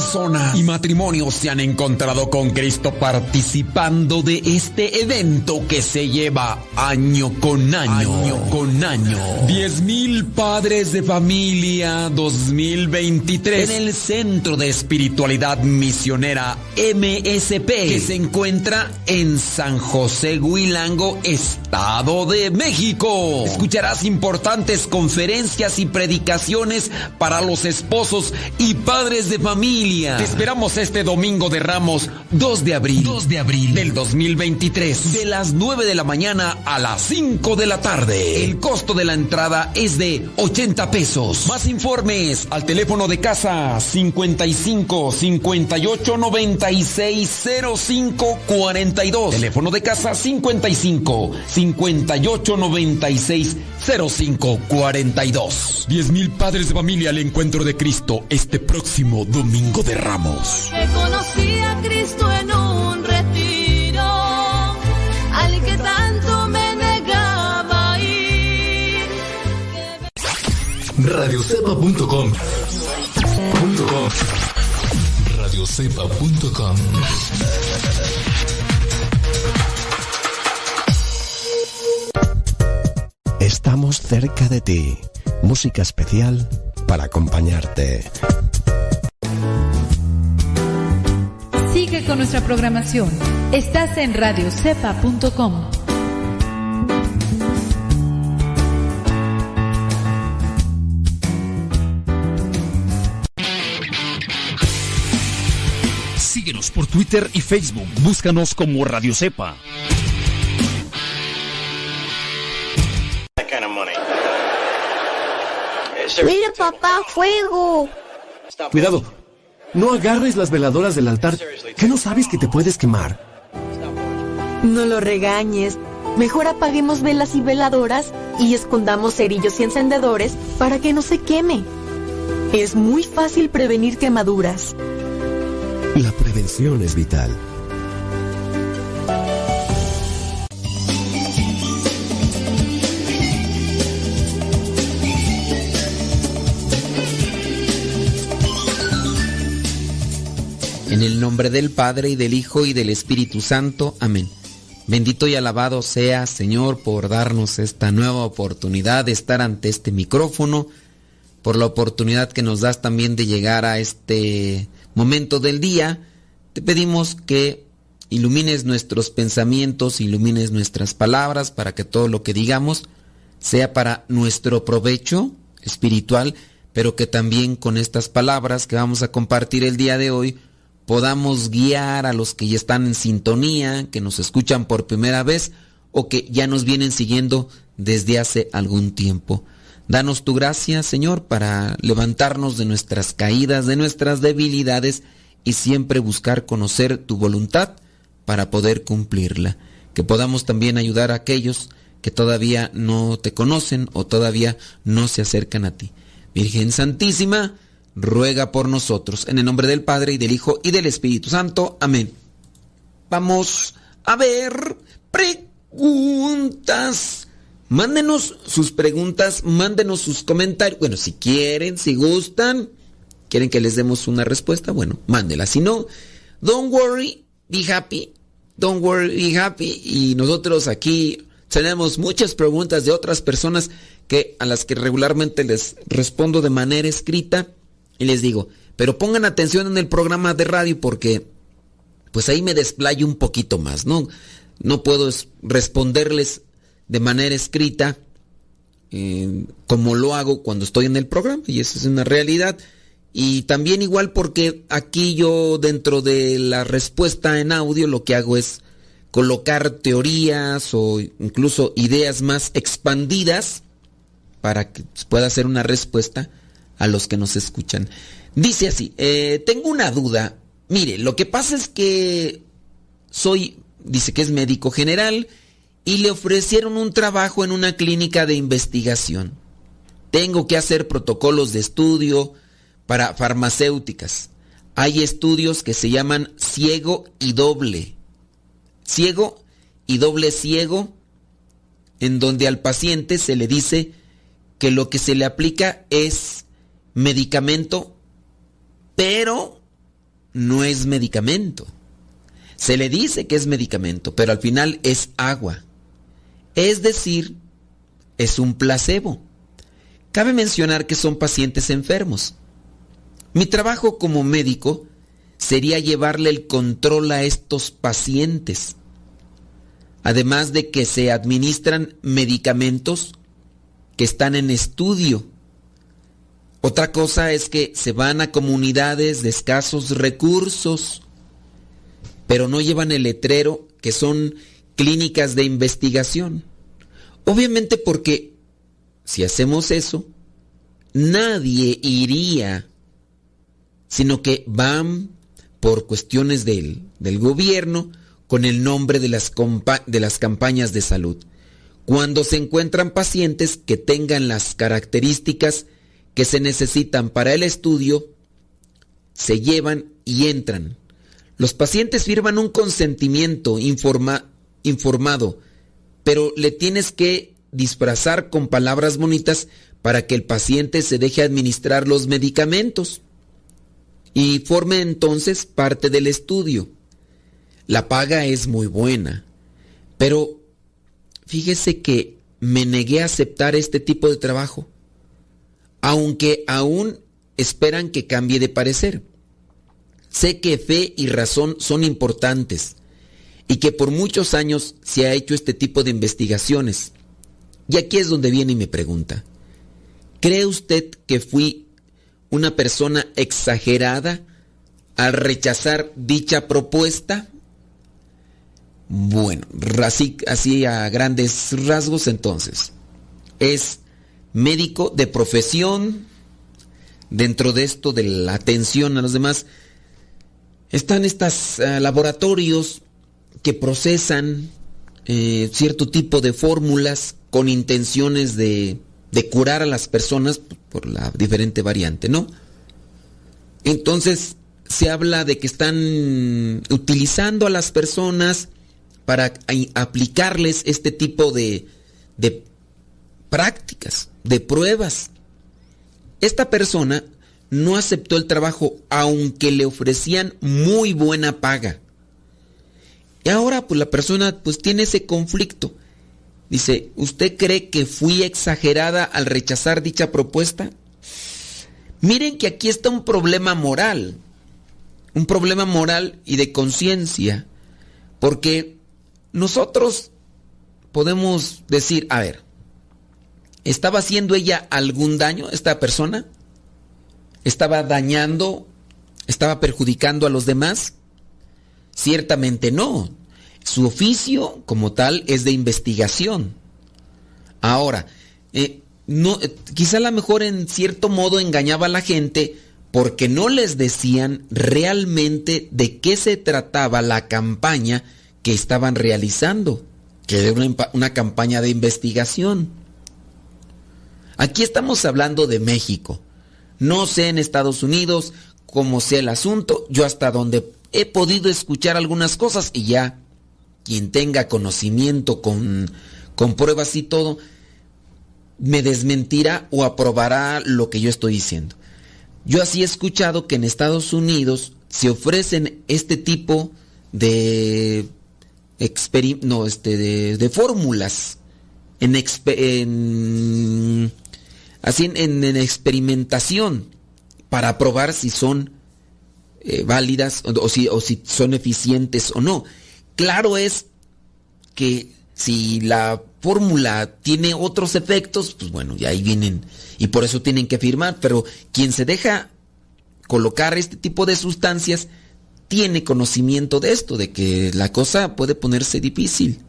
personas y matrimonios se han encontrado con Cristo participando de este evento que se lleva año con año. Año con año. Diez mil padres de familia 2023 en el Centro de Espiritualidad Misionera MSP que se encuentra en San José Huilango, Estado de México. Escucharás importantes conferencias y predicaciones para los esposos y padres de familia. Te esperamos este domingo de Ramos 2 de abril, 2 de abril del 2023, de las 9 de la mañana a las 5 de la tarde. El costo de la entrada es de 80 pesos. Más informes al teléfono de casa 55 58 96 05 42. Teléfono de casa 55 58 96 05 42. 10 mil padres de familia al encuentro de Cristo este próximo domingo de Ramos. Que conocí a Cristo en un retiro, al que tanto me negaba ir. Radiocepa.com punto com. Radiocepa.com Estamos cerca de ti. Música especial para acompañarte. Con nuestra programación. Estás en radiocepa.com. Síguenos por Twitter y Facebook. Búscanos como Radio Cepa. Mira, papá, fuego. Cuidado. No agarres las veladoras del altar. ¿Qué no sabes que te puedes quemar? No lo regañes. Mejor apaguemos velas y veladoras y escondamos cerillos y encendedores para que no se queme. Es muy fácil prevenir quemaduras. La prevención es vital. En el nombre del Padre y del Hijo y del Espíritu Santo. Amén. Bendito y alabado sea, Señor, por darnos esta nueva oportunidad de estar ante este micrófono, por la oportunidad que nos das también de llegar a este momento del día. Te pedimos que ilumines nuestros pensamientos, ilumines nuestras palabras, para que todo lo que digamos sea para nuestro provecho espiritual, pero que también con estas palabras que vamos a compartir el día de hoy podamos guiar a los que ya están en sintonía, que nos escuchan por primera vez o que ya nos vienen siguiendo desde hace algún tiempo. Danos tu gracia, Señor, para levantarnos de nuestras caídas, de nuestras debilidades y siempre buscar conocer tu voluntad para poder cumplirla. Que podamos también ayudar a aquellos que todavía no te conocen o todavía no se acercan a ti. Virgen Santísima, ruega por nosotros. En el nombre del Padre y del Hijo y del Espíritu Santo. Amén. Vamos a ver preguntas. Mándenos sus preguntas, mándenos sus comentarios. Bueno, si quieren, si gustan, quieren que les demos una respuesta, bueno, mándela. Si no, don't worry, be happy. Don't worry, be happy. Y nosotros aquí tenemos muchas preguntas de otras personas que a las que regularmente les respondo de manera escrita y les digo, pero pongan atención en el programa de radio porque pues ahí me desplayo un poquito más, ¿no? No puedo responderles de manera escrita eh, como lo hago cuando estoy en el programa y eso es una realidad. Y también igual porque aquí yo dentro de la respuesta en audio lo que hago es colocar teorías o incluso ideas más expandidas para que pueda hacer una respuesta a los que nos escuchan. Dice así, eh, tengo una duda. Mire, lo que pasa es que soy, dice que es médico general y le ofrecieron un trabajo en una clínica de investigación. Tengo que hacer protocolos de estudio para farmacéuticas. Hay estudios que se llaman ciego y doble. Ciego y doble ciego, en donde al paciente se le dice que lo que se le aplica es medicamento, pero no es medicamento. Se le dice que es medicamento, pero al final es agua. Es decir, es un placebo. Cabe mencionar que son pacientes enfermos. Mi trabajo como médico sería llevarle el control a estos pacientes. Además de que se administran medicamentos que están en estudio. Otra cosa es que se van a comunidades de escasos recursos, pero no llevan el letrero que son clínicas de investigación. Obviamente porque si hacemos eso, nadie iría, sino que van por cuestiones del, del gobierno con el nombre de las, de las campañas de salud. Cuando se encuentran pacientes que tengan las características que se necesitan para el estudio, se llevan y entran. Los pacientes firman un consentimiento informado, pero le tienes que disfrazar con palabras bonitas para que el paciente se deje administrar los medicamentos y forme entonces parte del estudio. La paga es muy buena, pero fíjese que me negué a aceptar este tipo de trabajo, aunque aún esperan que cambie de parecer. Sé que fe y razón son importantes y que por muchos años se ha hecho este tipo de investigaciones. Y aquí es donde viene y me pregunta, ¿cree usted que fui una persona exagerada al rechazar dicha propuesta? Bueno, así, así a grandes rasgos entonces. Es médico de profesión, dentro de esto de la atención a los demás, están estos eh, laboratorios que procesan eh, cierto tipo de fórmulas con intenciones de, curar a las personas por la diferente variante, ¿no? Entonces se habla de que están utilizando a las personas para aplicarles este tipo de prácticas, de pruebas. Esta persona no aceptó el trabajo aunque le ofrecían muy buena paga. Y ahora pues la persona pues tiene ese conflicto. Dice, ¿usted cree que fui exagerada al rechazar dicha propuesta? Miren que aquí está un problema moral. Un problema moral y de conciencia. Porque nosotros podemos decir, a ver, ¿estaba haciendo ella algún daño, esta persona? ¿Estaba dañando? ¿Estaba perjudicando a los demás? Ciertamente no. Su oficio como tal es de investigación. Ahora, eh, eh, quizá a lo mejor en cierto modo engañaba a la gente porque no les decían realmente de qué se trataba la campaña que estaban realizando, que era una campaña de investigación. Aquí estamos hablando de México. No sé en Estados Unidos cómo sea el asunto, yo hasta donde he podido escuchar algunas cosas y ya quien tenga conocimiento con, con pruebas y todo, me desmentirá o aprobará lo que yo estoy diciendo. Yo así he escuchado que en Estados Unidos se ofrecen este tipo de, no, este, de, fórmulas en, en, así en, experimentación para probar si son eh, válidas o, si, o si son eficientes o no. Claro es que si la fórmula tiene otros efectos, pues bueno, ya ahí vienen y por eso tienen que firmar, pero quien se deja colocar este tipo de sustancias tiene conocimiento de esto, de que la cosa puede ponerse difícil.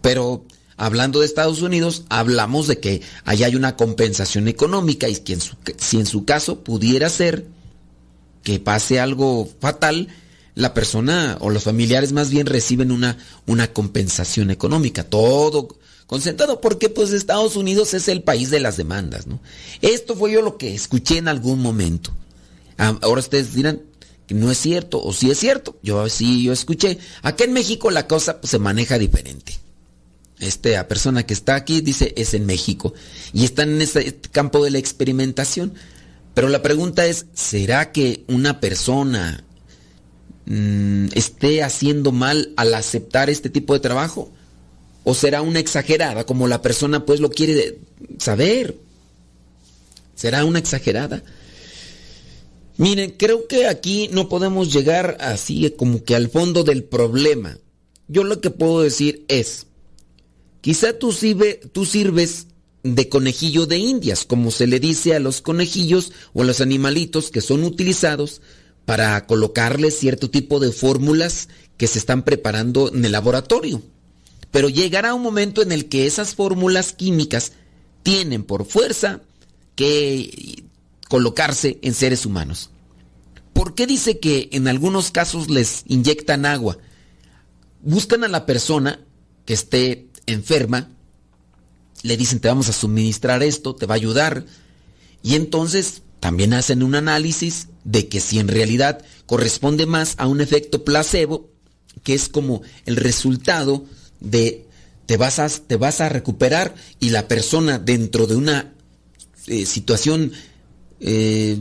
Pero hablando de Estados Unidos, hablamos de que allá hay una compensación económica y que si en su caso pudiera ser que pase algo fatal, la persona o los familiares más bien reciben una, una compensación económica. Todo concentrado porque pues Estados Unidos es el país de las demandas. Esto fue yo lo que escuché en algún momento. Ah, ahora ustedes dirán que no es cierto o sí es cierto. Yo sí, yo escuché. Acá en México la cosa pues, se maneja diferente. Esta persona que está aquí dice es en México y está en este campo de la experimentación. Pero la pregunta es, ¿será que una persona Mm, esté haciendo mal al aceptar este tipo de trabajo? ¿O será una exagerada como la persona pues lo quiere saber? ¿Será una exagerada? Miren, creo que aquí no podemos llegar así como que al fondo del problema. Yo lo que puedo decir es, quizá tú, sirves de conejillo de indias, como se le dice a los conejillos o a los animalitos que son utilizados para colocarles cierto tipo de fórmulas que se están preparando en el laboratorio. Pero llegará un momento en el que esas fórmulas químicas tienen por fuerza que colocarse en seres humanos. ¿Por qué dice que en algunos casos les inyectan agua? Buscan a la persona que esté enferma, le dicen te vamos a suministrar esto, te va a ayudar, y entonces también hacen un análisis de que si en realidad corresponde más a un efecto placebo, que es como el resultado de te vas a, te vas a recuperar y la persona dentro de una eh, situación, eh,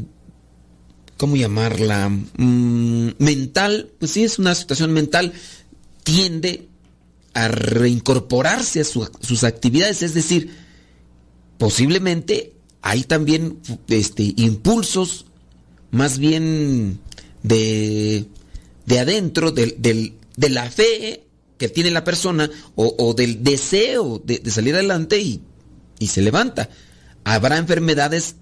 ¿cómo llamarla? Mm, mental, pues sí, es una situación mental, tiende a reincorporarse a sus actividades, es decir, posiblemente hay también este, impulsos más bien de, de adentro, de, la fe que tiene la persona o, del deseo de, salir adelante y, y, se levanta. Habrá enfermedades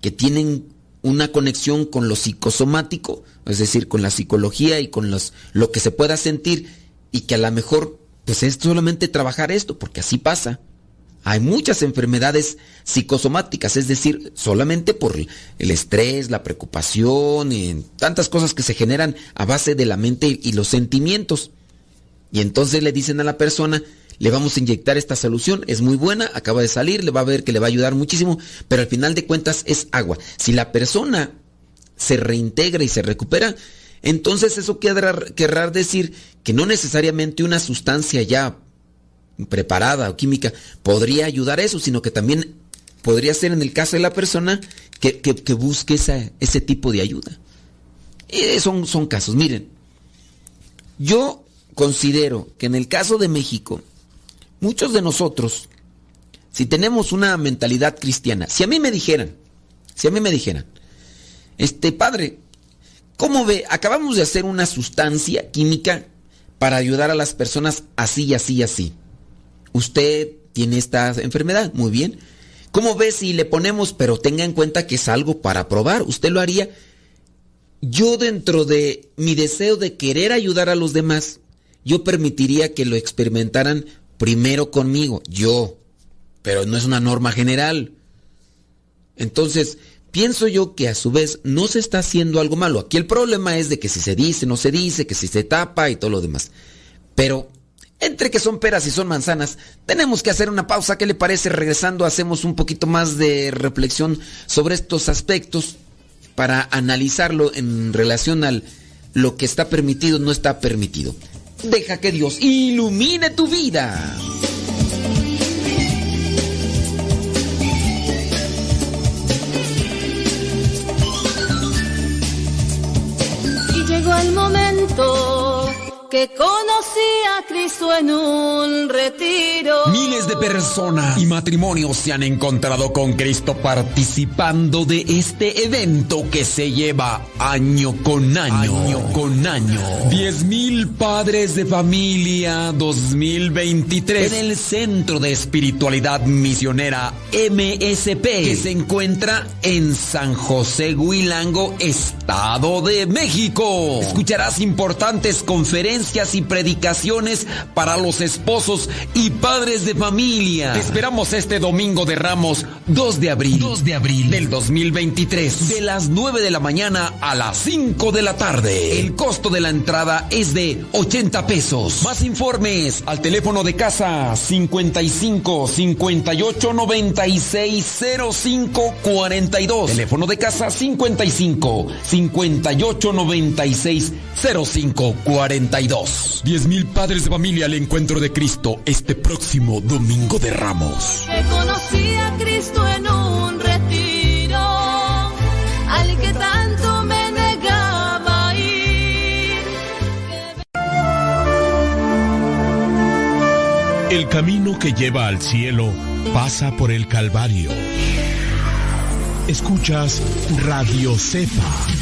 que tienen una conexión con lo psicosomático, es decir, con la psicología y con los, lo que se pueda sentir y que a lo mejor pues es solamente trabajar esto, porque así pasa. Hay muchas enfermedades psicosomáticas, es decir, solamente por el estrés, la preocupación, tantas cosas que se generan a base de la mente y los sentimientos. Y entonces le dicen a la persona, le vamos a inyectar esta solución, es muy buena, acaba de salir, le va a ver que le va a ayudar muchísimo, pero al final de cuentas es agua. Si la persona se reintegra y se recupera, entonces eso querrá decir que no necesariamente una sustancia ya preparada o química podría ayudar a eso, sino que también podría ser en el caso de la persona que, busque ese tipo de ayuda. Y son, son casos. Miren, yo considero que en el caso de México, muchos de nosotros, si tenemos una mentalidad cristiana, si a mí me dijeran, si a mí me dijeran, este padre, ¿cómo ve? Acabamos de hacer una sustancia química para ayudar a las personas así, así, así usted tiene esta enfermedad, muy bien. ¿Cómo ves si le ponemos, pero tenga en cuenta que es algo para probar? ¿Usted lo haría? Yo dentro de mi deseo de querer ayudar a los demás, yo permitiría que lo experimentaran primero conmigo, yo. Pero no es una norma general. Entonces, pienso yo que a su vez no se está haciendo algo malo. Aquí el problema es de que si se dice, no se dice, que si se tapa y todo lo demás. Pero entre que son peras y son manzanas, tenemos que hacer una pausa. ¿Qué le parece? Regresando hacemos un poquito más de reflexión sobre estos aspectos para analizarlo en relación al lo que está permitido, no está permitido. Deja que Dios ilumine tu vida. Momento que conocí a Cristo en un retiro. Miles de personas y matrimonios se han encontrado con Cristo participando de este evento que se lleva año con año. Año con año. Diez mil padres de familia 2023 en el Centro de Espiritualidad Misionera MSP que se encuentra en San José Huilango, Estado de México. Escucharás importantes conferencias y predicaciones para los esposos y padres de familia. Te esperamos este domingo de Ramos 2 de abril, 2 de abril del 2023, de las 9 de la mañana a las 5 de la tarde. El costo de la entrada es de 80 pesos. Más informes al teléfono de casa 55 58 96 05 42. Teléfono de casa 55 58 96 05 42. Diez mil padres de familia al encuentro de Cristo este próximo domingo de Ramos. Que conocí a Cristo en un retiro, al que tanto me negaba ir. El camino que lleva al cielo pasa por el Calvario. Escuchas Radio Cepa.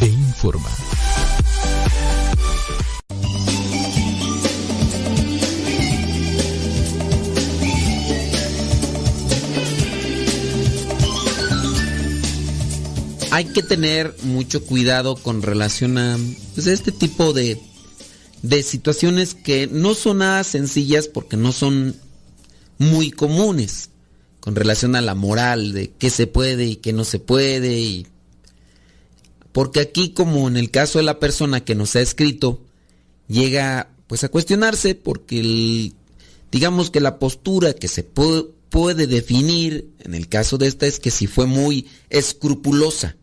e informa. Hay que tener mucho cuidado con relación a pues, este tipo de, de situaciones que no son nada sencillas porque no son muy comunes con relación a la moral de qué se puede y qué no se puede y porque aquí como en el caso de la persona que nos ha escrito llega pues a cuestionarse porque digamos que la postura que se puede, puede definir en el caso de esta es que si fue muy escrupulosa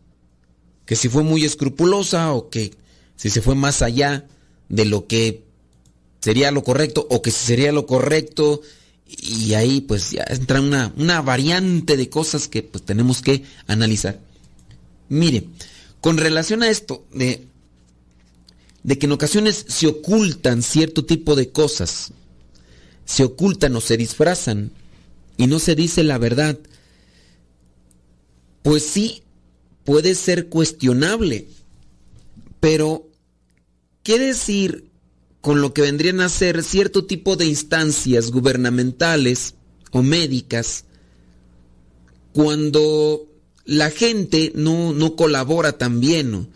que si fue muy escrupulosa o que si se fue más allá de lo que sería lo correcto o que si sería lo correcto y ahí pues ya entra una, una variante de cosas que pues tenemos que analizar. Mire, con relación a esto de, de que en ocasiones se ocultan cierto tipo de cosas, se ocultan o se disfrazan y no se dice la verdad, pues sí, puede ser cuestionable, pero ¿qué decir con lo que vendrían a ser cierto tipo de instancias gubernamentales o médicas cuando la gente no, no colabora tan bien o,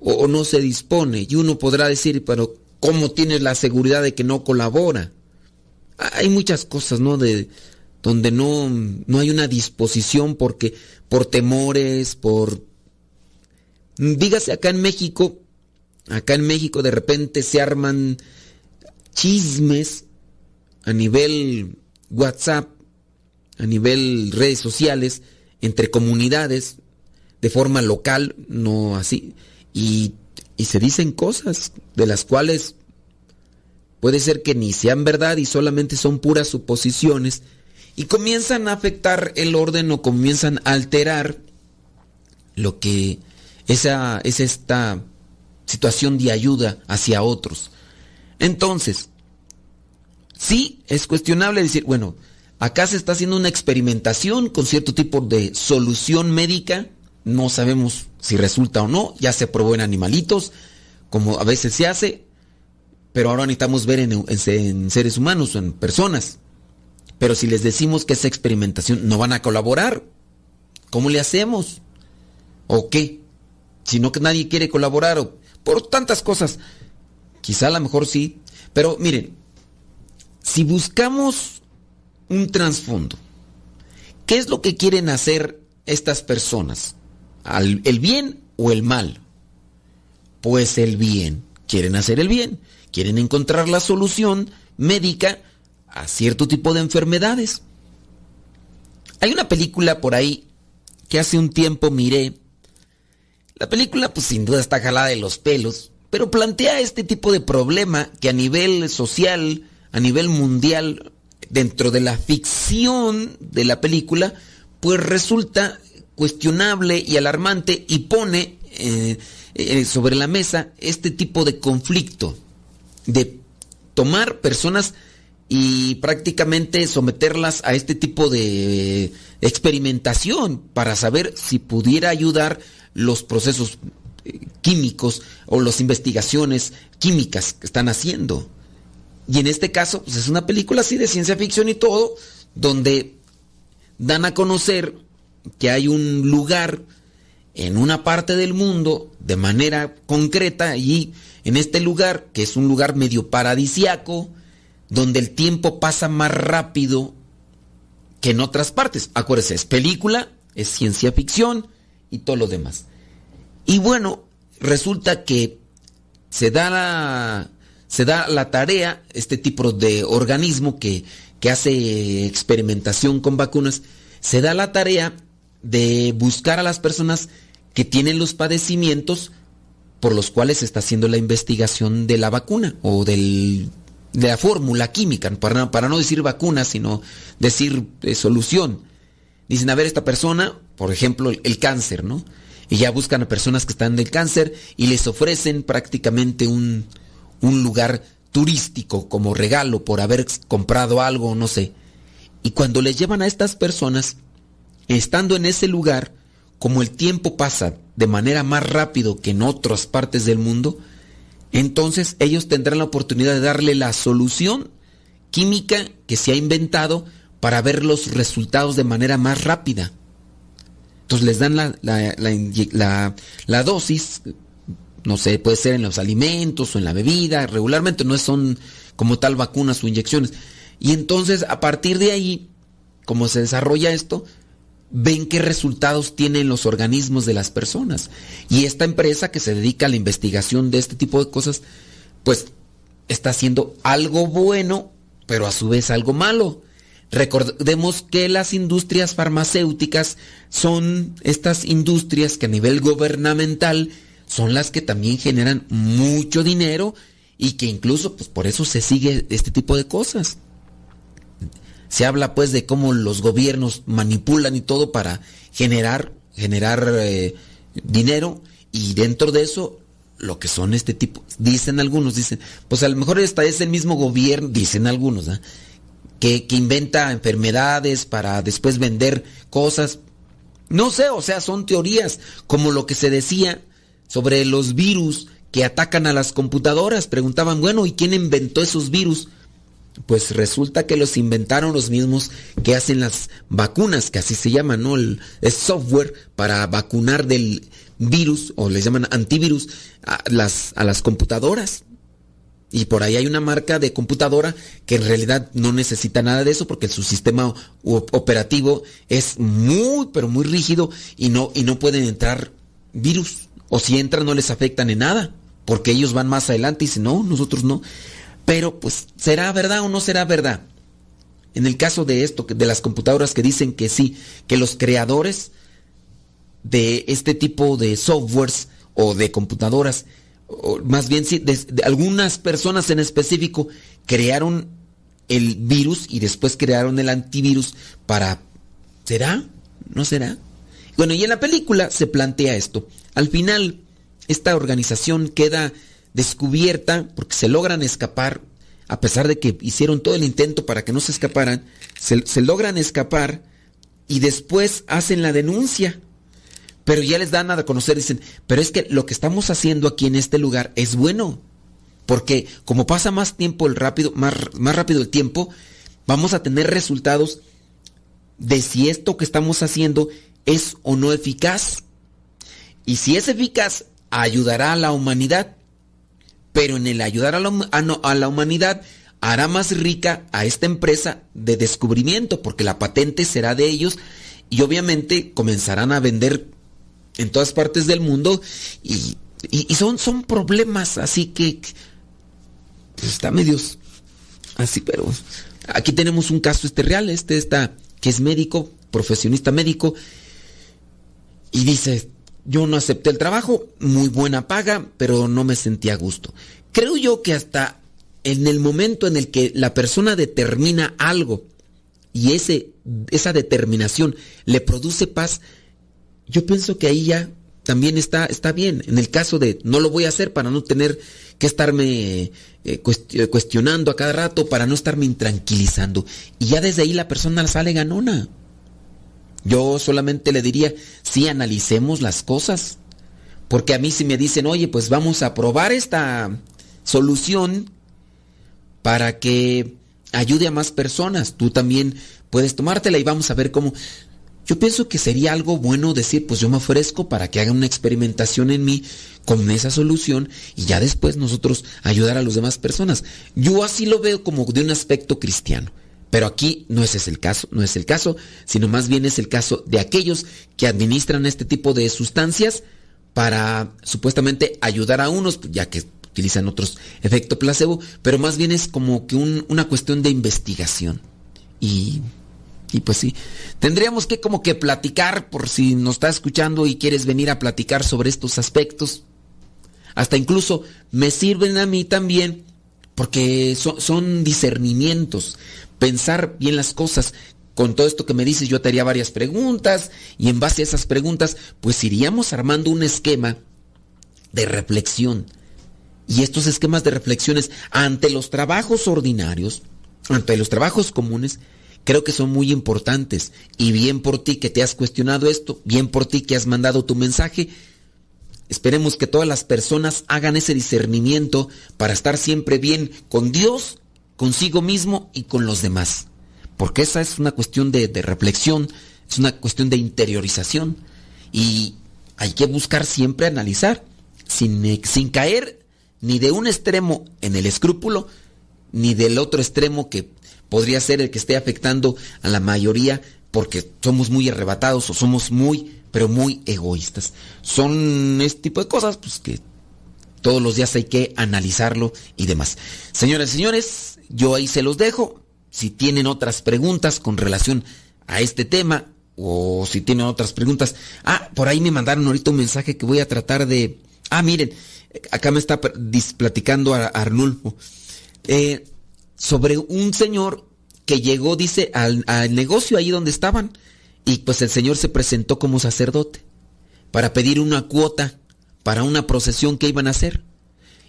o, no se dispone? Y uno podrá decir, pero ¿cómo tienes la seguridad de que no colabora? Hay muchas cosas, ¿no? De, donde no, no hay una disposición porque por temores, por... Dígase acá en México, acá en México de repente se arman chismes a nivel WhatsApp, a nivel redes sociales, entre comunidades, de forma local, no así. Y y se dicen cosas de las cuales puede ser que ni sean verdad y solamente son puras suposiciones y comienzan a afectar el orden o comienzan a alterar lo que esa es esta situación de ayuda hacia otros. Entonces, sí es cuestionable decir, bueno, acá se está haciendo una experimentación con cierto tipo de solución médica, no sabemos si resulta o no, ya se probó en animalitos, como a veces se hace, pero ahora necesitamos ver en, en seres humanos en personas. Pero si les decimos que esa experimentación no van a colaborar, ¿cómo le hacemos? ¿O qué? Si no que nadie quiere colaborar o por tantas cosas. Quizá a lo mejor sí. Pero miren, si buscamos un trasfondo, ¿qué es lo que quieren hacer estas personas? ¿El bien o el mal? Pues el bien. Quieren hacer el bien. Quieren encontrar la solución médica a cierto tipo de enfermedades. Hay una película por ahí que hace un tiempo miré. La película pues sin duda está jalada de los pelos, pero plantea este tipo de problema que a nivel social, a nivel mundial, dentro de la ficción de la película, pues resulta cuestionable y alarmante y pone eh, eh, sobre la mesa este tipo de conflicto de tomar personas y prácticamente someterlas a este tipo de experimentación para saber si pudiera ayudar los procesos eh, químicos o las investigaciones químicas que están haciendo. Y en este caso, pues es una película así de ciencia ficción y todo, donde dan a conocer que hay un lugar en una parte del mundo de manera concreta y en este lugar, que es un lugar medio paradisiaco, donde el tiempo pasa más rápido que en otras partes. Acuérdense, es película, es ciencia ficción y todo lo demás. Y bueno, resulta que se da la, se da la tarea, este tipo de organismo que, que hace experimentación con vacunas, se da la tarea de buscar a las personas que tienen los padecimientos por los cuales se está haciendo la investigación de la vacuna o del de la fórmula química, para, para, no decir vacuna, sino decir eh, solución. Dicen, a ver, esta persona, por ejemplo, el, el, cáncer, ¿no? Y ya buscan a personas que están del cáncer y les ofrecen prácticamente un, un lugar turístico como regalo por haber comprado algo, no sé. Y cuando les llevan a estas personas, estando en ese lugar, como el tiempo pasa de manera más rápido que en otras partes del mundo, entonces ellos tendrán la oportunidad de darle la solución química que se ha inventado para ver los resultados de manera más rápida. Entonces les dan la, la, la, la, dosis, no sé, puede ser en los alimentos o en la bebida, regularmente no son como tal vacunas o inyecciones. Y entonces a partir de ahí, como se desarrolla esto, ven qué resultados tienen los organismos de las personas. Y esta empresa que se dedica a la investigación de este tipo de cosas, pues está haciendo algo bueno, pero a su vez algo malo. Recordemos que las industrias farmacéuticas son estas industrias que a nivel gubernamental son las que también generan mucho dinero y que incluso pues por eso se sigue este tipo de cosas. Se habla pues de cómo los gobiernos manipulan y todo para generar, generar eh, dinero y dentro de eso lo que son este tipo, dicen algunos, dicen, pues a lo mejor esta es el mismo gobierno, dicen algunos, ¿eh? que, que inventa enfermedades para después vender cosas. No sé, o sea, son teorías, como lo que se decía sobre los virus que atacan a las computadoras. Preguntaban, bueno, ¿y quién inventó esos virus? Pues resulta que los inventaron los mismos que hacen las vacunas, que así se llaman, ¿no? El, es software para vacunar del virus, o les llaman antivirus, a las, a las computadoras. Y por ahí hay una marca de computadora que en realidad no necesita nada de eso porque su sistema operativo es muy, pero muy rígido y no, y no pueden entrar virus. O si entran no les afectan en nada porque ellos van más adelante y dicen, no, nosotros no. Pero pues, ¿será verdad o no será verdad? En el caso de esto, de las computadoras que dicen que sí, que los creadores de este tipo de softwares o de computadoras o más bien sí, de, algunas personas en específico crearon el virus y después crearon el antivirus para... ¿Será? ¿No será? Bueno, y en la película se plantea esto. Al final, esta organización queda descubierta porque se logran escapar, a pesar de que hicieron todo el intento para que no se escaparan, se, logran escapar y después hacen la denuncia. Pero ya les dan a conocer, dicen, pero es que lo que estamos haciendo aquí en este lugar es bueno. Porque como pasa más tiempo el rápido, más, más rápido el tiempo, vamos a tener resultados de si esto que estamos haciendo es o no eficaz. Y si es eficaz, ayudará a la humanidad. Pero en el ayudar a la, a no, a la humanidad, hará más rica a esta empresa de descubrimiento, porque la patente será de ellos y obviamente comenzarán a vender en todas partes del mundo y, y, son, son problemas así que está medios así, pero aquí tenemos un caso este real, este está que es médico, profesionista médico y dice, yo no acepté el trabajo, muy buena paga, pero no me sentía a gusto. Creo yo que hasta en el momento en el que la persona determina algo y ese, esa determinación le produce paz, yo pienso que ahí ya también está, está bien. En el caso de no lo voy a hacer para no tener que estarme eh, cuestionando a cada rato, para no estarme intranquilizando. Y ya desde ahí la persona sale ganona. Yo solamente le diría, sí, analicemos las cosas. Porque a mí si me dicen, oye, pues vamos a probar esta solución para que ayude a más personas. Tú también puedes tomártela y vamos a ver cómo. Yo pienso que sería algo bueno decir, pues yo me ofrezco para que hagan una experimentación en mí con esa solución y ya después nosotros ayudar a las demás personas. Yo así lo veo como de un aspecto cristiano. Pero aquí no ese es el caso, no es el caso, sino más bien es el caso de aquellos que administran este tipo de sustancias para supuestamente ayudar a unos, ya que utilizan otros efecto placebo, pero más bien es como que un, una cuestión de investigación. Y, y pues sí, tendríamos que como que platicar por si nos está escuchando y quieres venir a platicar sobre estos aspectos. Hasta incluso me sirven a mí también porque son discernimientos, pensar bien las cosas. Con todo esto que me dices, yo te haría varias preguntas y en base a esas preguntas, pues iríamos armando un esquema de reflexión. Y estos esquemas de reflexiones ante los trabajos ordinarios, ante los trabajos comunes, creo que son muy importantes. Y bien por ti que te has cuestionado esto, bien por ti que has mandado tu mensaje, esperemos que todas las personas hagan ese discernimiento para estar siempre bien con Dios, consigo mismo y con los demás. Porque esa es una cuestión de, reflexión, es una cuestión de interiorización. Y hay que buscar siempre analizar, sin, sin caer ni de un extremo en el escrúpulo, ni del otro extremo que podría ser el que esté afectando a la mayoría porque somos muy arrebatados o somos muy, pero muy egoístas. Son este tipo de cosas pues que todos los días hay que analizarlo y demás. Señoras y señores, yo ahí se los dejo. Si tienen otras preguntas con relación a este tema o si tienen otras preguntas. Ah, por ahí me mandaron ahorita un mensaje que voy a tratar de... Ah, miren, acá me está platicando a Arnulfo. Eh, sobre un señor que llegó, dice, al, al, negocio ahí donde estaban. Y pues el señor se presentó como sacerdote para pedir una cuota para una procesión que iban a hacer.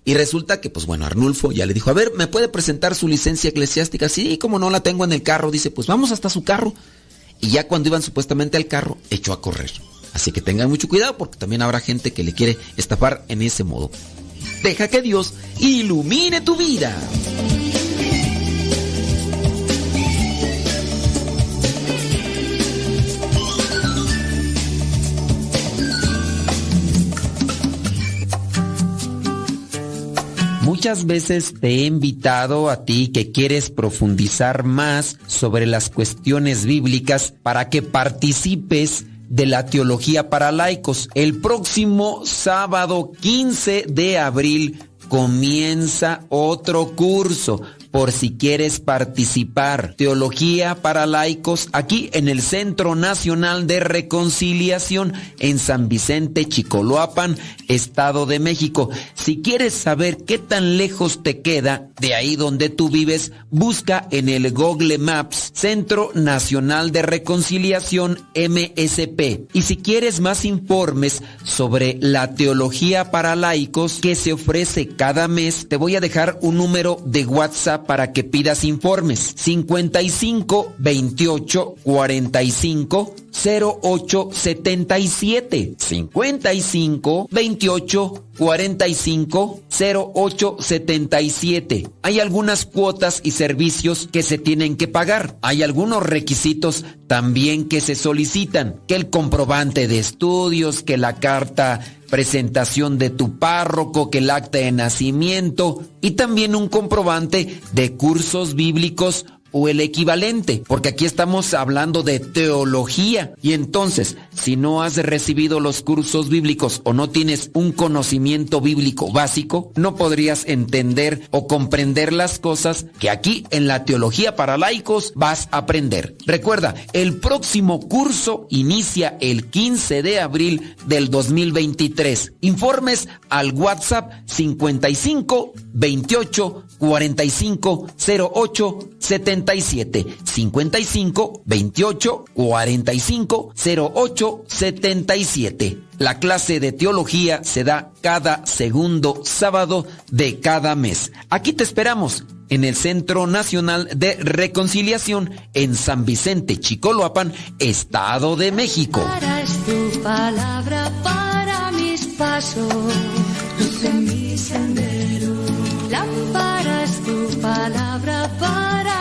Y resulta que, pues bueno, Arnulfo ya le dijo, a ver, ¿me puede presentar su licencia eclesiástica? Sí, como no la tengo en el carro, dice, pues vamos hasta su carro. Y ya cuando iban supuestamente al carro, echó a correr. Así que tengan mucho cuidado porque también habrá gente que le quiere estafar en ese modo. Deja que Dios ilumine tu vida. Muchas veces te he invitado a ti que quieres profundizar más sobre las cuestiones bíblicas para que participes de la teología para laicos. El próximo sábado 15 de abril comienza otro curso por si quieres participar. Teología para laicos aquí en el Centro Nacional de Reconciliación en San Vicente, Chicoloapan, Estado de México. Si quieres saber qué tan lejos te queda de ahí donde tú vives, busca en el Google Maps Centro Nacional de Reconciliación MSP. Y si quieres más informes sobre la teología para laicos que se ofrece cada mes, te voy a dejar un número de WhatsApp para que pidas informes. 55 28 45 0877 55 28 45 0877. Hay algunas cuotas y servicios que se tienen que pagar. Hay algunos requisitos también que se solicitan, que el comprobante de estudios, que la carta presentación de tu párroco, que el acta de nacimiento y también un comprobante de cursos bíblicos o el equivalente, porque aquí estamos hablando de teología. Y entonces, si no has recibido los cursos bíblicos o no tienes un conocimiento bíblico básico, no podrías entender o comprender las cosas que aquí en la teología para laicos vas a aprender. Recuerda, el próximo curso inicia el 15 de abril del 2023. Informes al WhatsApp 55 28 45 08 77 55 28 45 08 77. La clase de teología se da cada segundo sábado de cada mes. Aquí te esperamos en el Centro Nacional de Reconciliación en San Vicente, Chicoloapan, Estado de México. Para es tu palabra para mis pasos, luz en mi sendero. Lámpara es tu palabra para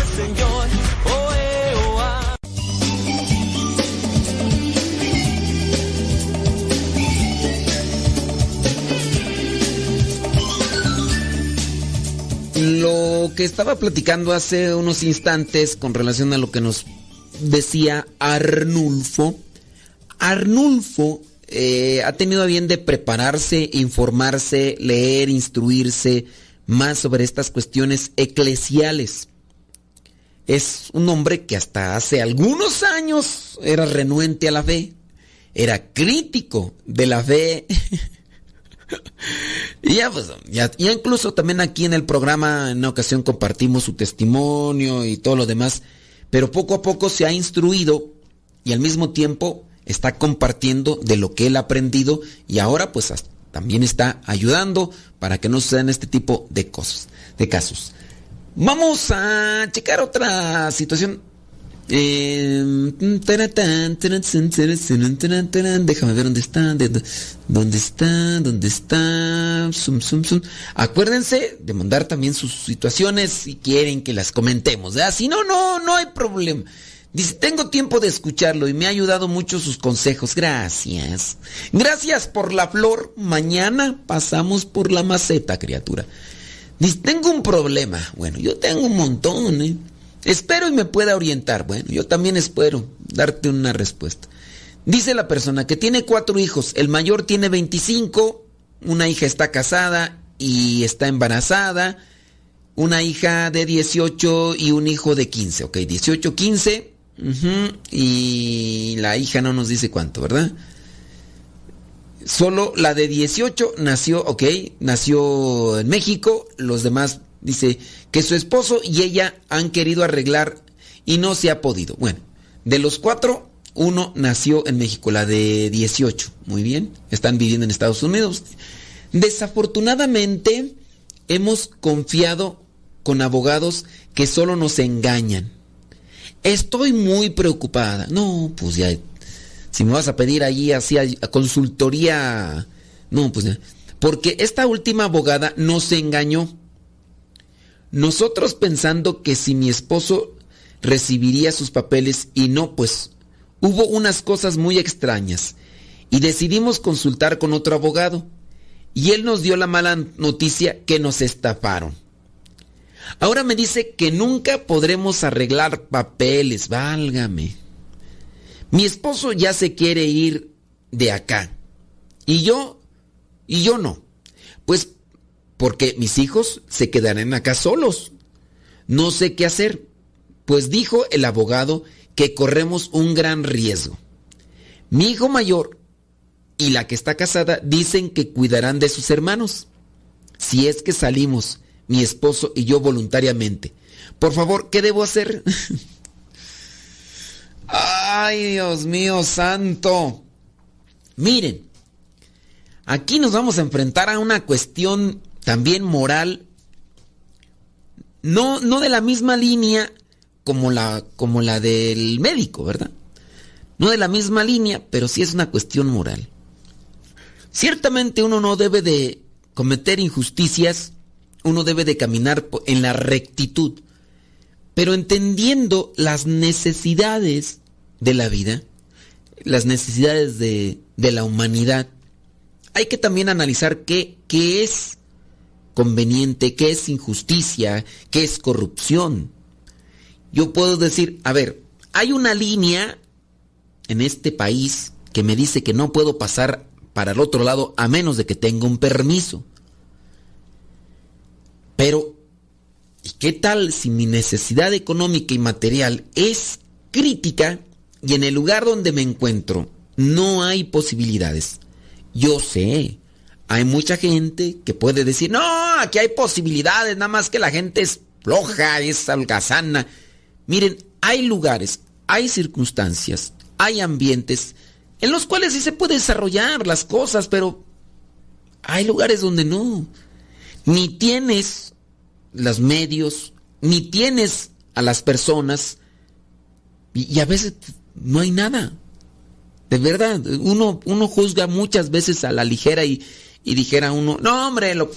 Lo que estaba platicando hace unos instantes con relación a lo que nos decía Arnulfo, Arnulfo eh, ha tenido a bien de prepararse, informarse, leer, instruirse más sobre estas cuestiones eclesiales. Es un hombre que hasta hace algunos años era renuente a la fe, era crítico de la fe. Y ya, pues, ya, ya incluso también aquí en el programa en una ocasión compartimos su testimonio y todo lo demás, pero poco a poco se ha instruido y al mismo tiempo está compartiendo de lo que él ha aprendido y ahora pues también está ayudando para que no sean este tipo de cosas, de casos. Vamos a checar otra situación. Taratán, Déjame ver dónde está. de- ¿Dónde está? ¿Dónde está? Zum. Acuérdense de mandar también sus situaciones si quieren que las comentemos. Si no, no, no hay problema. Dice, tengo tiempo de escucharlo y me ha ayudado mucho sus consejos. Gracias. Gracias por la flor. Mañana pasamos por la maceta, criatura. Dice, tengo un problema. Bueno, yo tengo un montón, ¿eh? Espero y me pueda orientar. Bueno, yo también espero darte una respuesta. Dice la persona que tiene cuatro hijos. El mayor tiene 25, una hija está casada y está embarazada, una hija de 18 y un hijo de 15. Ok, 18, 15. ujú, y la hija no nos dice cuánto, ¿verdad? Solo la de 18 nació, ok, nació en México, los demás dice que su esposo y ella han querido arreglar y no se ha podido. Bueno, de los cuatro, uno nació en México, la de 18. Muy bien. Están viviendo en Estados Unidos. Desafortunadamente, hemos confiado con abogados que solo nos engañan. Estoy muy preocupada. No, pues ya. Si me vas a pedir allí así consultoría. No, pues ya. Porque esta última abogada nos engañó. Nosotros pensando que si mi esposo recibiría sus papeles y no, pues hubo unas cosas muy extrañas y decidimos consultar con otro abogado y él nos dio la mala noticia que nos estafaron. Ahora me dice que nunca podremos arreglar papeles, válgame. Mi esposo ya se quiere ir de acá y yo, y yo no. Pues porque mis hijos se quedarán acá solos. No sé qué hacer, pues dijo el abogado que corremos un gran riesgo. Mi hijo mayor y la que está casada dicen que cuidarán de sus hermanos. Si es que salimos, mi esposo y yo voluntariamente. Por favor, ¿qué debo hacer? Ay, Dios mío santo. Miren, aquí nos vamos a enfrentar a una cuestión también moral, no, no de la misma línea como la, como la del médico, ¿verdad? No de la misma línea, pero sí es una cuestión moral. Ciertamente uno no debe de cometer injusticias, uno debe de caminar en la rectitud, pero entendiendo las necesidades de la vida, las necesidades de, de la humanidad, hay que también analizar qué, qué es conveniente, qué es injusticia, qué es corrupción. Yo puedo decir, a ver, hay una línea en este país que me dice que no puedo pasar para el otro lado a menos de que tenga un permiso. Pero, ¿y qué tal si mi necesidad económica y material es crítica y en el lugar donde me encuentro no hay posibilidades? Yo sé, hay mucha gente que puede decir, no, aquí hay posibilidades, nada más que la gente es floja, es algazana. Miren, hay lugares, hay circunstancias, hay ambientes en los cuales sí se puede desarrollar las cosas, pero hay lugares donde no. Ni tienes los medios, ni tienes a las personas, y, y a veces no hay nada. De verdad, uno, uno juzga muchas veces a la ligera y, y dijera uno, no hombre, lo,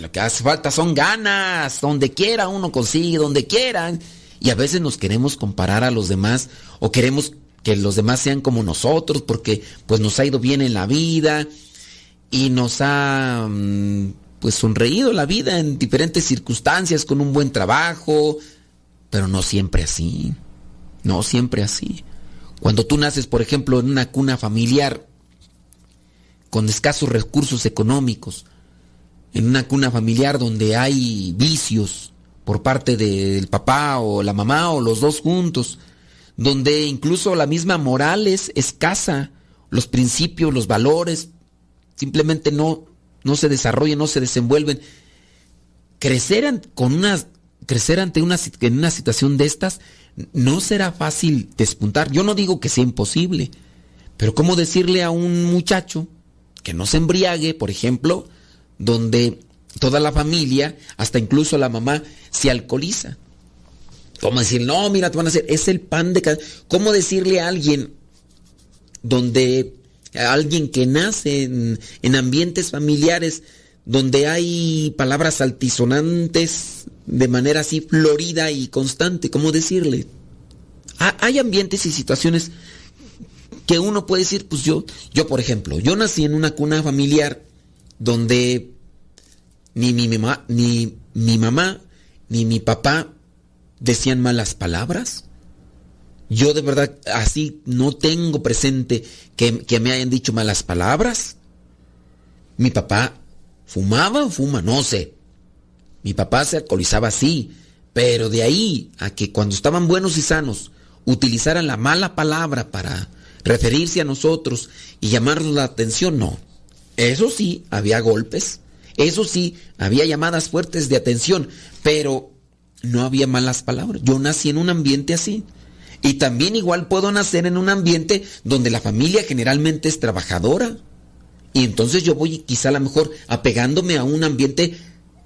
lo, que hace falta son ganas, donde quiera uno consigue, donde quiera. Y a veces nos queremos comparar a los demás o queremos que los demás sean como nosotros porque pues nos ha ido bien en la vida y nos ha mm, pues sonreído la vida en diferentes circunstancias con un buen trabajo, pero no siempre así. No siempre así. Cuando tú naces, por ejemplo, en una cuna familiar con escasos recursos económicos, en una cuna familiar donde hay vicios por parte del papá o la mamá o los dos juntos, donde incluso la misma moral es escasa, los principios, los valores simplemente no, no se desarrollan, no se desenvuelven. Crecer, con una, crecer ante una, en una situación de estas no será fácil despuntar. Yo no digo que sea imposible, pero ¿cómo decirle a un muchacho que no se embriague, por ejemplo, donde toda la familia, hasta incluso la mamá, se alcoholiza. ¿Cómo decir, no, mira, te van a hacer, es el pan de cada... ¿Cómo decirle a alguien donde, a alguien que nace en, en ambientes familiares, donde hay palabras altisonantes de manera así florida y constante, ¿cómo decirle? Hay ambientes y situaciones que uno puede decir, pues yo, yo por ejemplo, yo nací en una cuna familiar donde ni mi mamá, ni mi mamá, ni mi papá decían malas palabras. Yo de verdad así no tengo presente que, que me hayan dicho malas palabras. Mi papá fumaba o fuma, no sé. Mi papá se alcoholizaba así, pero de ahí a que cuando estaban buenos y sanos utilizaran la mala palabra para referirse a nosotros y llamarnos la atención, no. Eso sí, había golpes, eso sí, había llamadas fuertes de atención, pero no había malas palabras. Yo nací en un ambiente así. Y también igual puedo nacer en un ambiente donde la familia generalmente es trabajadora. Y entonces yo voy quizá a lo mejor apegándome a un ambiente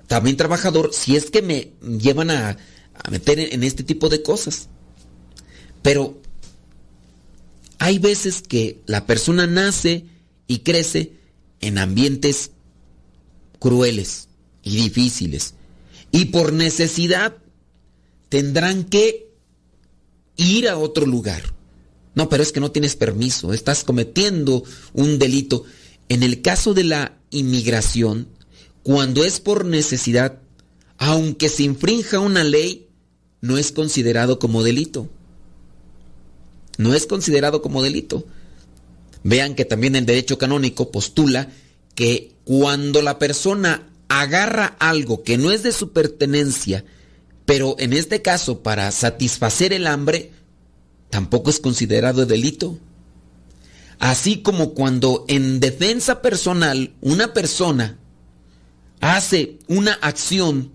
también trabajador si es que me llevan a, a meter en este tipo de cosas. Pero hay veces que la persona nace y crece en ambientes crueles y difíciles. Y por necesidad tendrán que ir a otro lugar. No, pero es que no tienes permiso, estás cometiendo un delito. En el caso de la inmigración, cuando es por necesidad, aunque se infrinja una ley, no es considerado como delito. No es considerado como delito. Vean que también el derecho canónico postula que cuando la persona agarra algo que no es de su pertenencia, pero en este caso para satisfacer el hambre, tampoco es considerado delito. Así como cuando en defensa personal una persona hace una acción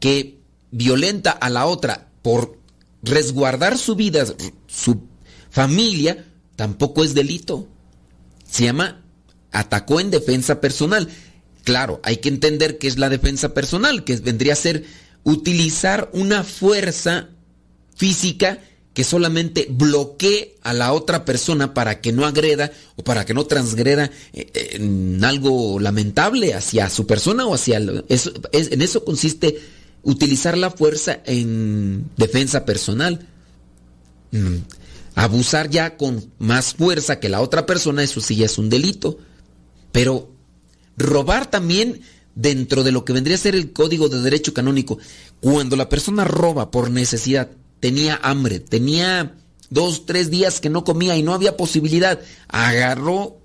que violenta a la otra por resguardar su vida, su familia, tampoco es delito. Se llama atacó en defensa personal. Claro, hay que entender qué es la defensa personal, que vendría a ser utilizar una fuerza física que solamente bloquee a la otra persona para que no agreda o para que no transgreda eh, eh, en algo lamentable hacia su persona o hacia... Eso, en eso consiste utilizar la fuerza en defensa personal. Mm, abusar ya con más fuerza que la otra persona, eso sí ya es un delito. Pero robar también dentro de lo que vendría a ser el código de derecho canónico, cuando la persona roba por necesidad, tenía hambre, tenía dos, tres días que no comía y no había posibilidad, agarró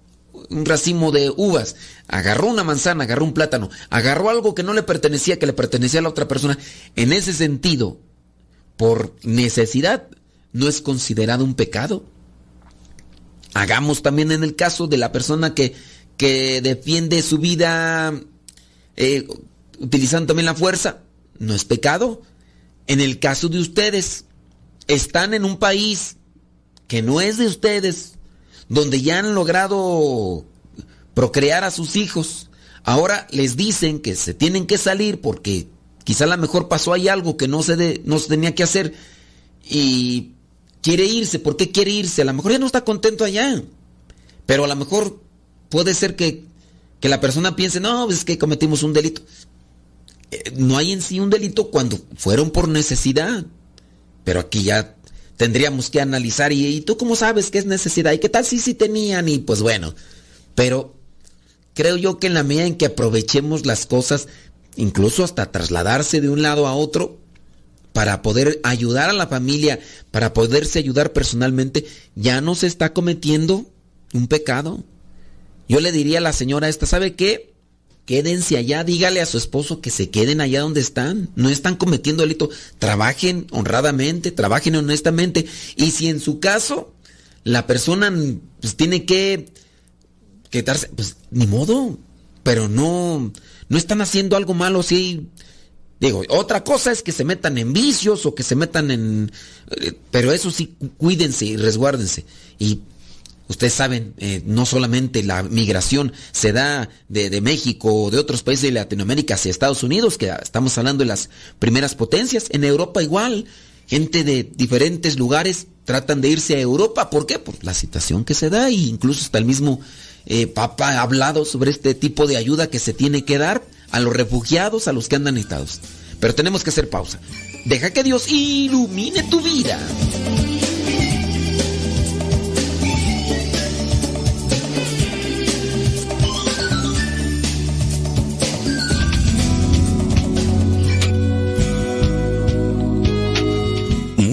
un racimo de uvas, agarró una manzana, agarró un plátano, agarró algo que no le pertenecía, que le pertenecía a la otra persona. En ese sentido, por necesidad, no es considerado un pecado. Hagamos también en el caso de la persona que, que defiende su vida eh, utilizando también la fuerza, no es pecado. En el caso de ustedes, están en un país que no es de ustedes, donde ya han logrado procrear a sus hijos. Ahora les dicen que se tienen que salir porque quizá a lo mejor pasó ahí algo que no se, no se tenía que hacer y quiere irse. ¿Por qué quiere irse? A lo mejor ya no está contento allá. Pero a lo mejor puede ser que, que la persona piense, no, es que cometimos un delito. Eh, no hay en sí un delito cuando fueron por necesidad. Pero aquí ya tendríamos que analizar y, tú cómo sabes que es necesidad y qué tal si sí tenían y pues bueno, pero creo yo que en la medida en que aprovechemos las cosas, incluso hasta trasladarse de un lado a otro, para poder ayudar a la familia, para poderse ayudar personalmente, ya no se está cometiendo un pecado. Yo le diría a la señora esta, ¿sabe qué? Quédense allá, dígale a su esposo que se queden allá donde están, no están cometiendo delito, trabajen honradamente, trabajen honestamente, y si en su caso la persona pues, tiene que quedarse, pues ni modo, pero no, no están haciendo algo malo, sí. Digo, otra cosa es que se metan en vicios o que se metan en... Eh, pero eso sí, cuídense y resguárdense. Y Ustedes saben, eh, no solamente la migración se da de, México o de otros países de Latinoamérica hacia Estados Unidos, que estamos hablando de las primeras potencias, en Europa igual, gente de diferentes lugares tratan de irse a Europa, ¿por qué? Por la situación que se da e incluso hasta el mismo eh, Papa ha hablado sobre este tipo de ayuda que se tiene que dar a los refugiados, a los que andan necesitados. Pero tenemos que hacer pausa. Deja que Dios ilumine tu vida.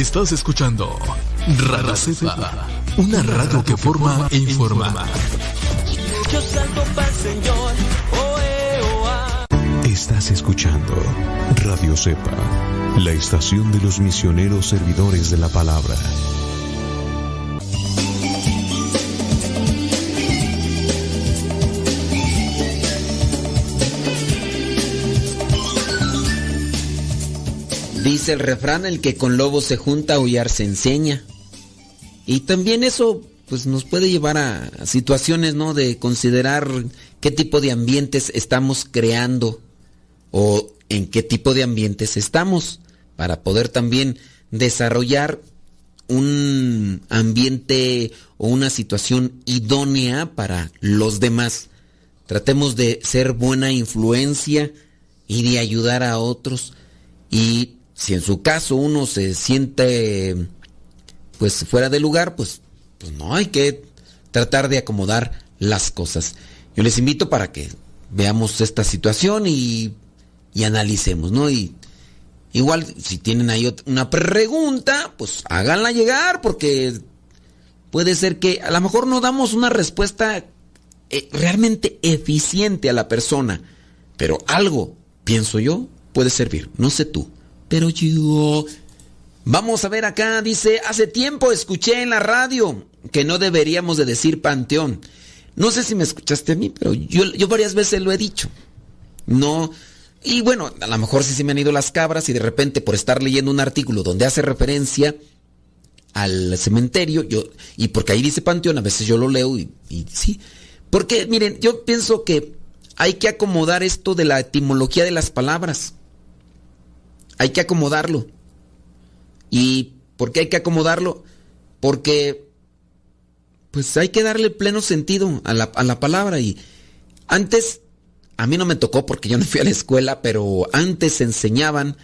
Estás escuchando Radio Cepa, una radio que forma e informa. Estás escuchando Radio Cepa, la estación de los misioneros servidores de la palabra. Dice el refrán, el que con lobos se junta, aullar se enseña. Y también eso pues nos puede llevar a, a situaciones, ¿no? De considerar qué tipo de ambientes estamos creando o en qué tipo de ambientes estamos para poder también desarrollar un ambiente o una situación idónea para los demás. Tratemos de ser buena influencia y de ayudar a otros. Y si en su caso uno se siente pues fuera de lugar, pues, pues no hay que tratar de acomodar las cosas. Yo les invito para que veamos esta situación y, y analicemos, ¿no? Y igual si tienen ahí una pregunta, pues háganla llegar porque puede ser que a lo mejor no damos una respuesta eh, realmente eficiente a la persona, pero algo, pienso yo, puede servir. No sé tú, pero yo... Vamos a ver acá, dice, hace tiempo escuché en la radio que no deberíamos de decir panteón. No sé si me escuchaste a mí, pero yo, varias veces lo he dicho. No, y bueno, a lo mejor sí se me han ido las cabras y de repente por estar leyendo un artículo donde hace referencia al cementerio, yo, y porque ahí dice panteón, a veces yo lo leo y sí. Porque, miren, yo pienso que hay que acomodar esto de la etimología de las palabras. Hay que acomodarlo. ¿Y por qué hay que acomodarlo? Porque pues hay que darle pleno sentido a la, a la palabra. Y antes, a mí no me tocó porque yo no fui a la escuela, pero antes se enseñaban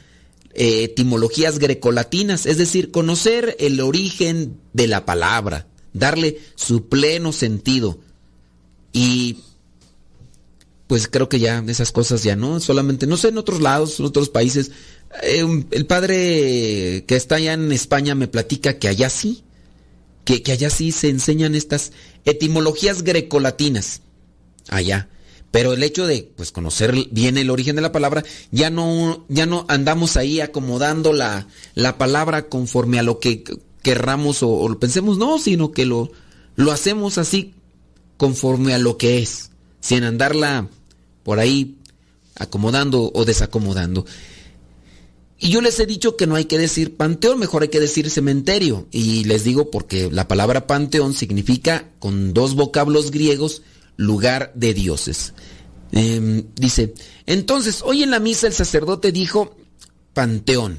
eh, etimologías grecolatinas, es decir, conocer el origen de la palabra, darle su pleno sentido. Y pues creo que ya esas cosas ya no, solamente, no sé, en otros lados, en otros países. Eh, el padre que está allá en España me platica que allá sí, que, allá sí se enseñan estas etimologías grecolatinas. Allá. Pero el hecho de pues conocer bien el origen de la palabra, ya no, ya no andamos ahí acomodando la, la palabra conforme a lo que querramos o, o lo pensemos, no, sino que lo, lo hacemos así conforme a lo que es, sin andarla por ahí acomodando o desacomodando. Y yo les he dicho que no hay que decir panteón, mejor hay que decir cementerio. Y les digo porque la palabra panteón significa, con dos vocablos griegos, lugar de dioses. Em, dice, entonces, hoy en la misa el sacerdote dijo panteón.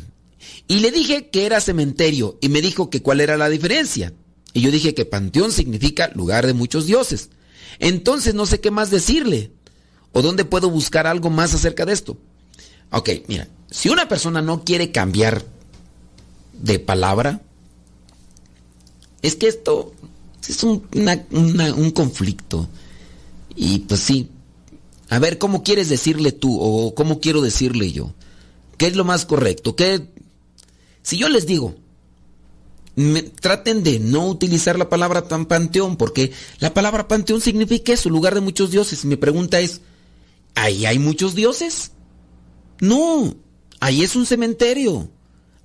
Y le dije que era cementerio y me dijo que cuál era la diferencia. Y yo dije que panteón significa lugar de muchos dioses. Entonces no sé qué más decirle. ¿O dónde puedo buscar algo más acerca de esto? Ok, mira, si una persona no quiere cambiar de palabra, es que esto es un, un conflicto. Y pues sí, a ver, ¿cómo quieres decirle tú o cómo quiero decirle yo? ¿Qué es lo más correcto? ¿Qué? Si yo les digo, me- traten de no utilizar la palabra tan panteón, porque la palabra panteón significa eso, lugar de muchos dioses. Mi pregunta es, ¿ahí hay muchos dioses? No, ahí es un cementerio.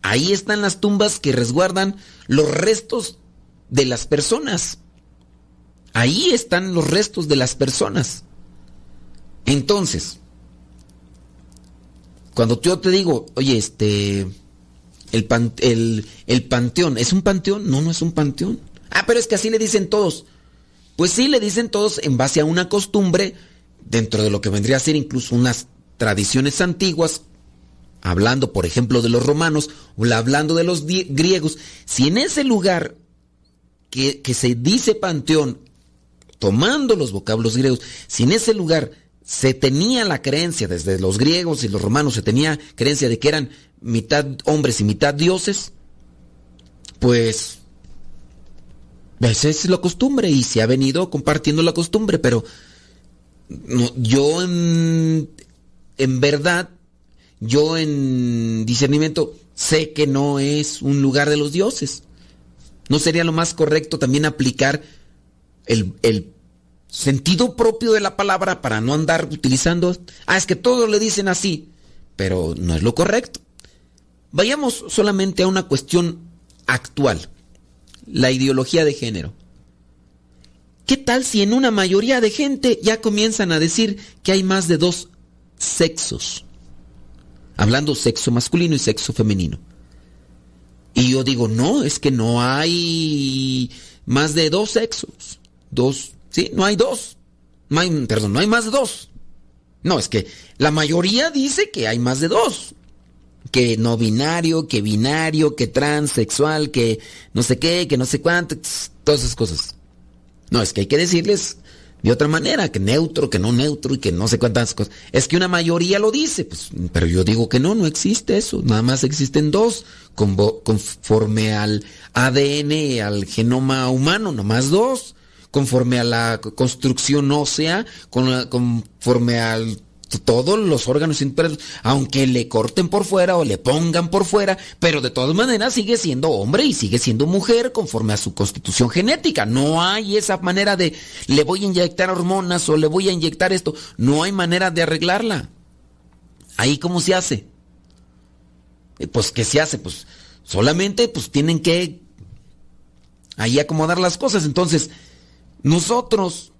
Ahí están las tumbas que resguardan los restos de las personas. Ahí están los restos de las personas. Entonces, cuando yo te digo, oye, este, el, el, el panteón, ¿es un panteón? No, no es un panteón. Ah, pero es que así le dicen todos. Pues sí, le dicen todos en base a una costumbre, dentro de lo que vendría a ser incluso unas tradiciones antiguas, hablando por ejemplo de los romanos o hablando de los griegos, si en ese lugar que, se dice panteón, tomando los vocablos griegos, si en ese lugar se tenía la creencia, desde los griegos y los romanos se tenía creencia de que eran mitad hombres y mitad dioses, pues esa es la costumbre y se ha venido compartiendo la costumbre, pero yo en, en verdad, yo en discernimiento sé que no es un lugar de los dioses. ¿No sería lo más correcto también aplicar el, el sentido propio de la palabra para no andar utilizando... Ah, es que todos le dicen así, pero no es lo correcto. Vayamos solamente a una cuestión actual, la ideología de género. ¿Qué tal si en una mayoría de gente ya comienzan a decir que hay más de dos sexos? Hablando sexo masculino y sexo femenino. Y yo digo, no, es que no hay más de dos sexos. Dos, sí, no hay dos. No perdón, no hay más de dos. No, es que la mayoría dice que hay más de dos. Que no binario, que binario, que transexual, que no sé qué, que no sé cuánto, todas esas cosas. No, es que hay que decirles de otra manera, que neutro, que no neutro y que no sé cuántas cosas. Es que una mayoría lo dice, pues, pero yo digo que no, no existe eso. Nada más existen dos, conforme al ADN, al genoma humano, nomás dos. Conforme a la construcción ósea, conforme al todos los órganos internos, aunque le corten por fuera o le pongan por fuera, pero de todas maneras sigue siendo hombre y sigue siendo mujer conforme a su constitución genética. No hay esa manera de le voy a inyectar hormonas o le voy a inyectar esto. No hay manera de arreglarla. Ahí cómo se hace. Eh, pues qué se hace, pues solamente pues tienen que ahí acomodar las cosas. Entonces, nosotros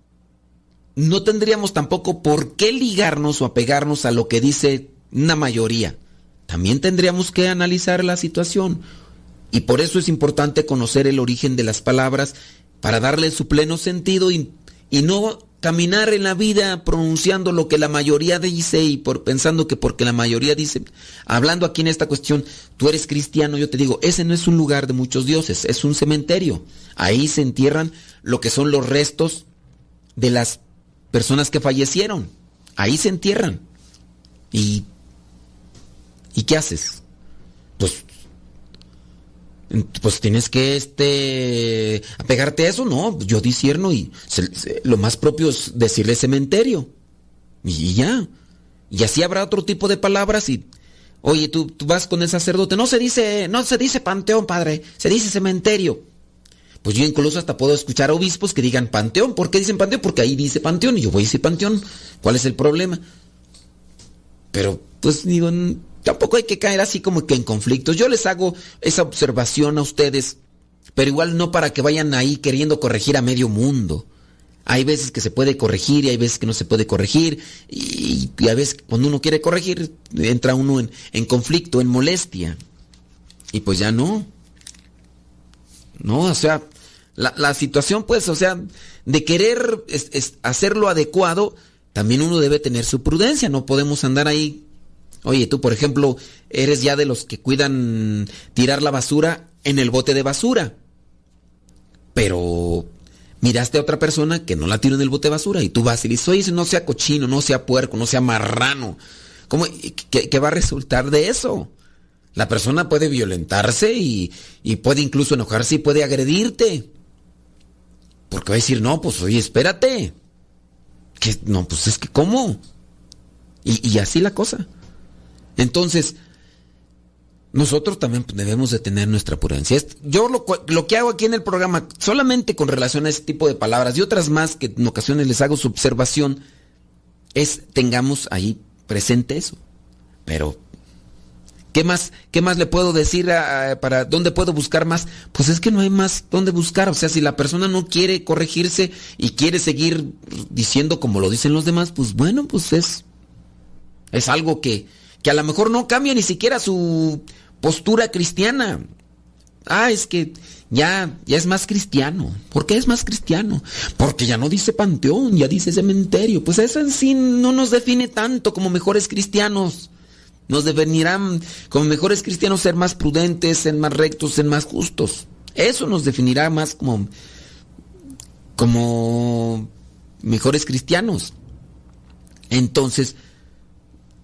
no tendríamos tampoco por qué ligarnos o apegarnos a lo que dice una mayoría. También tendríamos que analizar la situación. Y por eso es importante conocer el origen de las palabras para darle su pleno sentido y, no caminar en la vida pronunciando lo que la mayoría dice y por pensando que porque la mayoría dice, hablando aquí en esta cuestión, tú eres cristiano, yo te digo, ese no es un lugar de muchos dioses, es un cementerio. Ahí se entierran lo que son los restos de las personas que fallecieron. Ahí se entierran. ¿Y, ¿y qué haces? Pues, pues tienes que este, apegarte a eso, ¿no? Yo disierno y lo más propio es decirle cementerio. Y, ya. Y así habrá otro tipo de palabras y... Oye, tú, tú vas con el sacerdote. No se dice, no se dice panteón, padre. Se dice cementerio. Pues yo incluso hasta puedo escuchar a obispos que digan panteón. ¿Por qué dicen panteón? Porque ahí dice panteón y yo voy a decir panteón. ¿Cuál es el problema? Pero, pues digo, tampoco hay que caer así como que en conflictos. Yo les hago esa observación a ustedes, pero igual no para que vayan ahí queriendo corregir a medio mundo. Hay veces que se puede corregir y hay veces que no se puede corregir. Y, a veces cuando uno quiere corregir, entra uno en, en conflicto, en molestia. Y pues ya no. No, o sea, la, situación, pues, o sea, de querer hacerlo adecuado, también uno debe tener su prudencia, no podemos andar ahí. Oye, tú, por ejemplo, eres ya de los que cuidan tirar la basura en el bote de basura. Pero miraste a otra persona que no la tira en el bote de basura y tú vas y dices, oye, no sea cochino, no sea puerco, no sea marrano. ¿Cómo, qué va a resultar de eso? La persona puede violentarse y, puede incluso enojarse y puede agredirte. Porque va a decir, no, pues oye, espérate. Que, no, pues es que, ¿cómo? Y, así la cosa. Entonces, nosotros también debemos de tener nuestra prudencia. Yo lo, lo, que hago aquí en el programa, solamente con relación a ese tipo de palabras y otras más que en ocasiones les hago su observación, es tengamos ahí presente eso. Pero ¿Qué más, qué más le puedo decir para dónde puedo buscar más? Pues es que no hay más dónde buscar. O sea, si la persona no quiere corregirse y quiere seguir diciendo como lo dicen los demás, pues bueno, pues es, es algo que, que a lo mejor no cambia ni siquiera su postura cristiana. Ah, es que ya, ya es más cristiano. ¿Por qué es más cristiano? Porque ya no dice panteón, ya dice cementerio. Pues eso en sí no nos define tanto como mejores cristianos. Nos definirán como mejores cristianos ser más prudentes, ser más rectos, ser más justos. Eso nos definirá más como, como mejores cristianos. Entonces,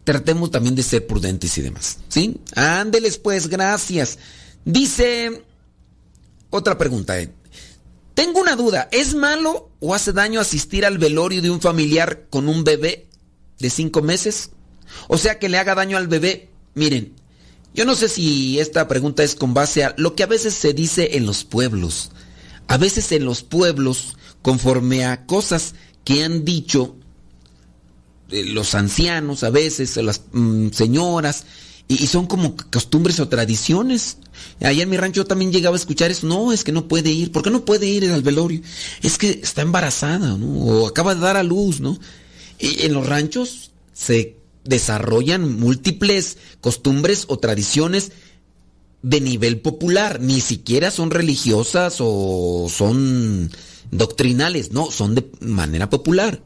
tratemos también de ser prudentes y demás. ¿Sí? Ándeles pues, gracias. Dice otra pregunta. eh. Tengo una duda. ¿Es malo o hace daño asistir al velorio de un familiar con un bebé de cinco meses? O sea, que le haga daño al bebé. Miren, yo no sé si esta pregunta es con base a lo que a veces se dice en los pueblos. A veces en los pueblos, conforme a cosas que han dicho eh, los ancianos, a veces, las mm, señoras, y, son como costumbres o tradiciones. Allá en mi rancho también llegaba a escuchar eso. No, es que no puede ir. ¿Por qué no puede ir al velorio? Es que está embarazada, ¿no? O acaba de dar a luz, ¿no? Y en los ranchos se desarrollan múltiples costumbres o tradiciones de nivel popular. Ni siquiera son religiosas o son doctrinales. No, son de manera popular.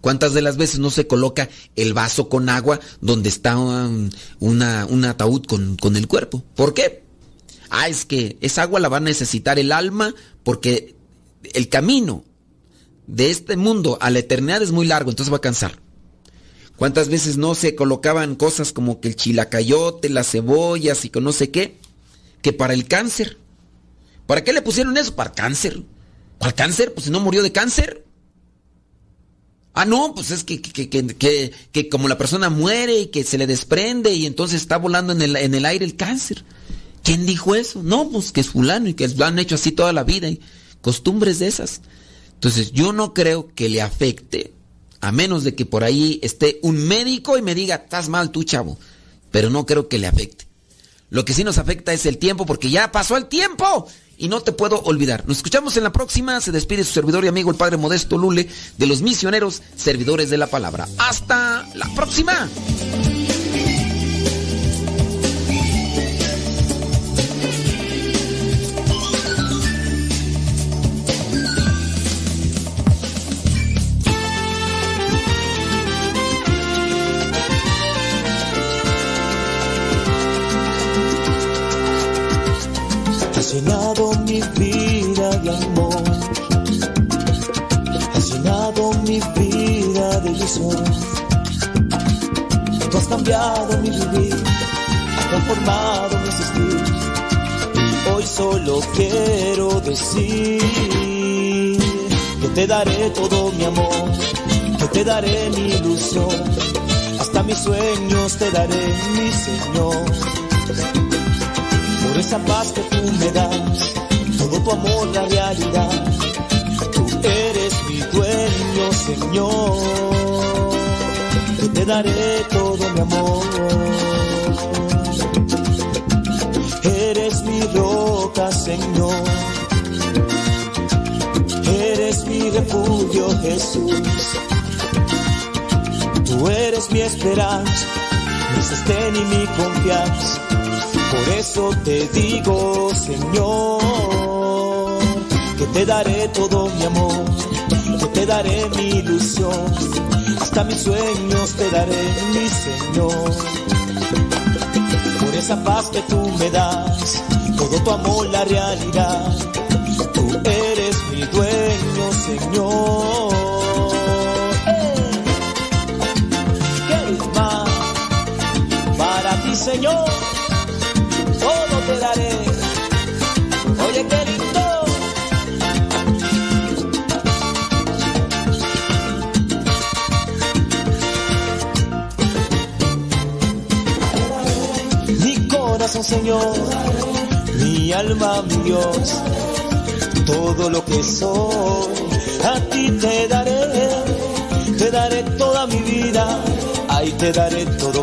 ¿Cuántas de las veces no se coloca el vaso con agua donde está un, una- un ataúd con, con el cuerpo? ¿Por qué? Ah, es que esa agua la va a necesitar el alma porque el camino de este mundo a la eternidad es muy largo, entonces va a cansar. ¿Cuántas veces no se colocaban cosas como que el chilacayote, las cebollas y con no sé qué? Que para el cáncer. ¿Para qué le pusieron eso? Para cáncer. ¿Para cáncer? Pues si no murió de cáncer. Ah, no, pues es que, que, que, que- que como la persona muere y que se le desprende y entonces está volando en el, en el aire el cáncer. ¿Quién dijo eso? No, pues que es fulano y que lo han hecho así toda la vida y costumbres de esas. Entonces yo no creo que le afecte, a menos de que por ahí esté un médico y me diga, estás mal tú, chavo. Pero no creo que le afecte. Lo que sí nos afecta es el tiempo, porque ya pasó el tiempo y no te puedo olvidar. Nos escuchamos en la próxima. Se despide su servidor y amigo, el Padre Modesto Lule, de los misioneros servidores de la palabra. Hasta la próxima. Mi vida de ilusión. Tú has cambiado mi vivir, has transformado mi existir. Hoy solo quiero decir que te daré todo mi amor, que te daré mi ilusión. Hasta mis sueños te daré, mi Señor por esa paz que tú me das, todo tu amor la realidad. Dueño, Señor, que te daré todo mi amor. Eres mi roca, Señor. Eres mi refugio, Jesús. Tú eres mi esperanza, mi sostén y mi confianza. Por eso te digo, Señor, que te daré todo mi amor, te daré mi ilusión, hasta mis sueños te daré, mi Señor. Por esa paz que tú me das, todo tu amor la realidad, tú eres mi dueño, Señor. ¿Qué más para ti, Señor? Señor, mi alma, mi Dios, todo lo que soy, a ti te daré, te daré toda mi vida, ahí te daré todo mi